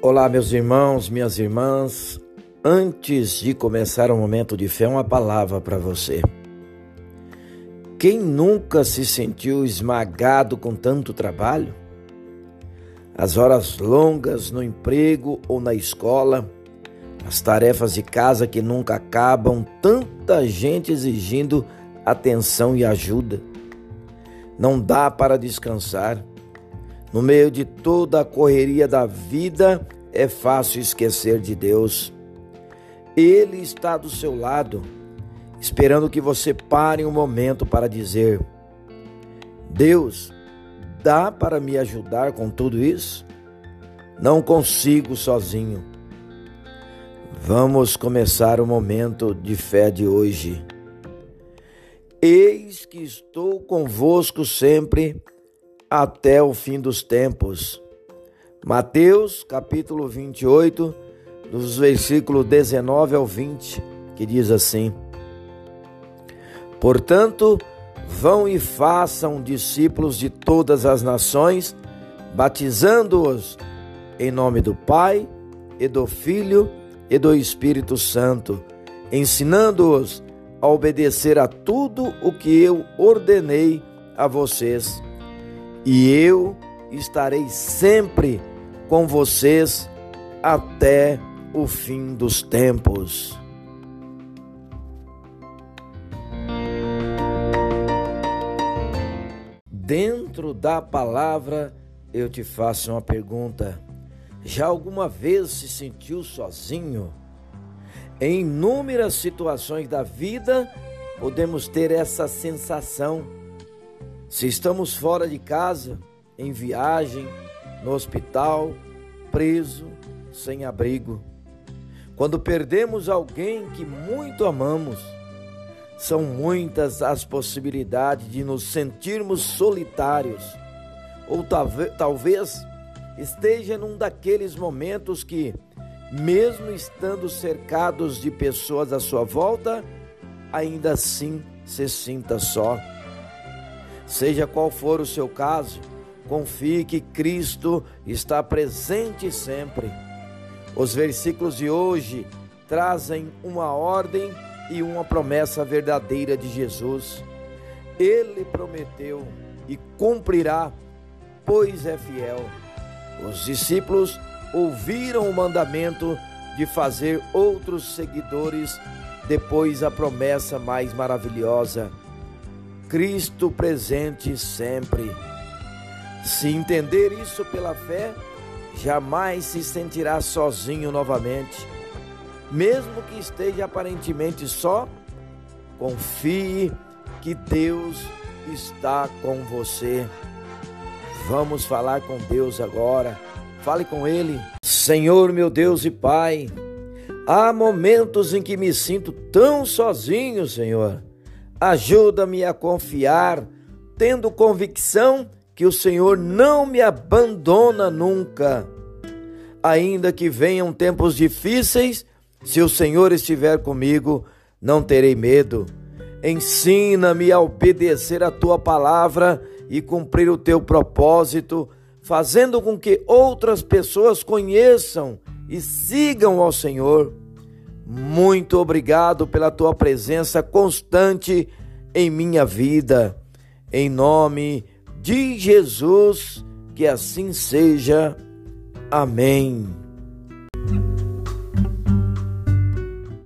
Olá, meus irmãos, minhas irmãs. Antes de começar o momento de fé, uma palavra para você. Quem nunca se sentiu esmagado com tanto trabalho? As horas longas no emprego ou na escola, as tarefas de casa que nunca acabam, tanta gente exigindo atenção e ajuda. Não dá para descansar. No meio de toda a correria da vida, é fácil esquecer de Deus. Ele está do seu lado, esperando que você pare um momento para dizer: Deus, dá para me ajudar com tudo isso? Não consigo sozinho. Vamos começar o momento de fé de hoje. Eis que estou convosco sempre até o fim dos tempos. Mateus capítulo 28, dos versículos 19 ao 20, que diz assim: Portanto, vão e façam discípulos de todas as nações, batizando-os em nome do Pai e do Filho e do Espírito Santo, ensinando-os a obedecer a tudo o que eu ordenei a vocês e eu estarei sempre com vocês até o fim dos tempos. Dentro da palavra, eu te faço uma pergunta. Já alguma vez se sentiu sozinho? Em inúmeras situações da vida, podemos ter essa sensação se estamos fora de casa, em viagem, no hospital, preso, sem abrigo. Quando perdemos alguém que muito amamos, são muitas as possibilidades de nos sentirmos solitários, ou talvez esteja num daqueles momentos que, mesmo estando cercados de pessoas à sua volta, ainda assim se sinta só. Seja qual for o seu caso, confie que Cristo está presente sempre. Os versículos de hoje trazem uma ordem e uma promessa verdadeira de Jesus. Ele prometeu e cumprirá, pois é fiel. Os discípulos ouviram o mandamento de fazer outros seguidores, depois a promessa mais maravilhosa Cristo presente sempre. Se entender isso pela fé, jamais se sentirá sozinho novamente. Mesmo que esteja aparentemente só, confie que Deus está com você. Vamos falar com Deus agora. Fale com Ele. Senhor, meu Deus e Pai, há momentos em que me sinto tão sozinho, Senhor. Ajuda-me a confiar, tendo convicção que o Senhor não me abandona nunca. Ainda que venham tempos difíceis, se o Senhor estiver comigo, não terei medo. Ensina-me a obedecer a tua palavra e cumprir o teu propósito, fazendo com que outras pessoas conheçam e sigam ao Senhor. Muito obrigado pela tua presença constante em minha vida. Em nome de Jesus, que assim seja. Amém.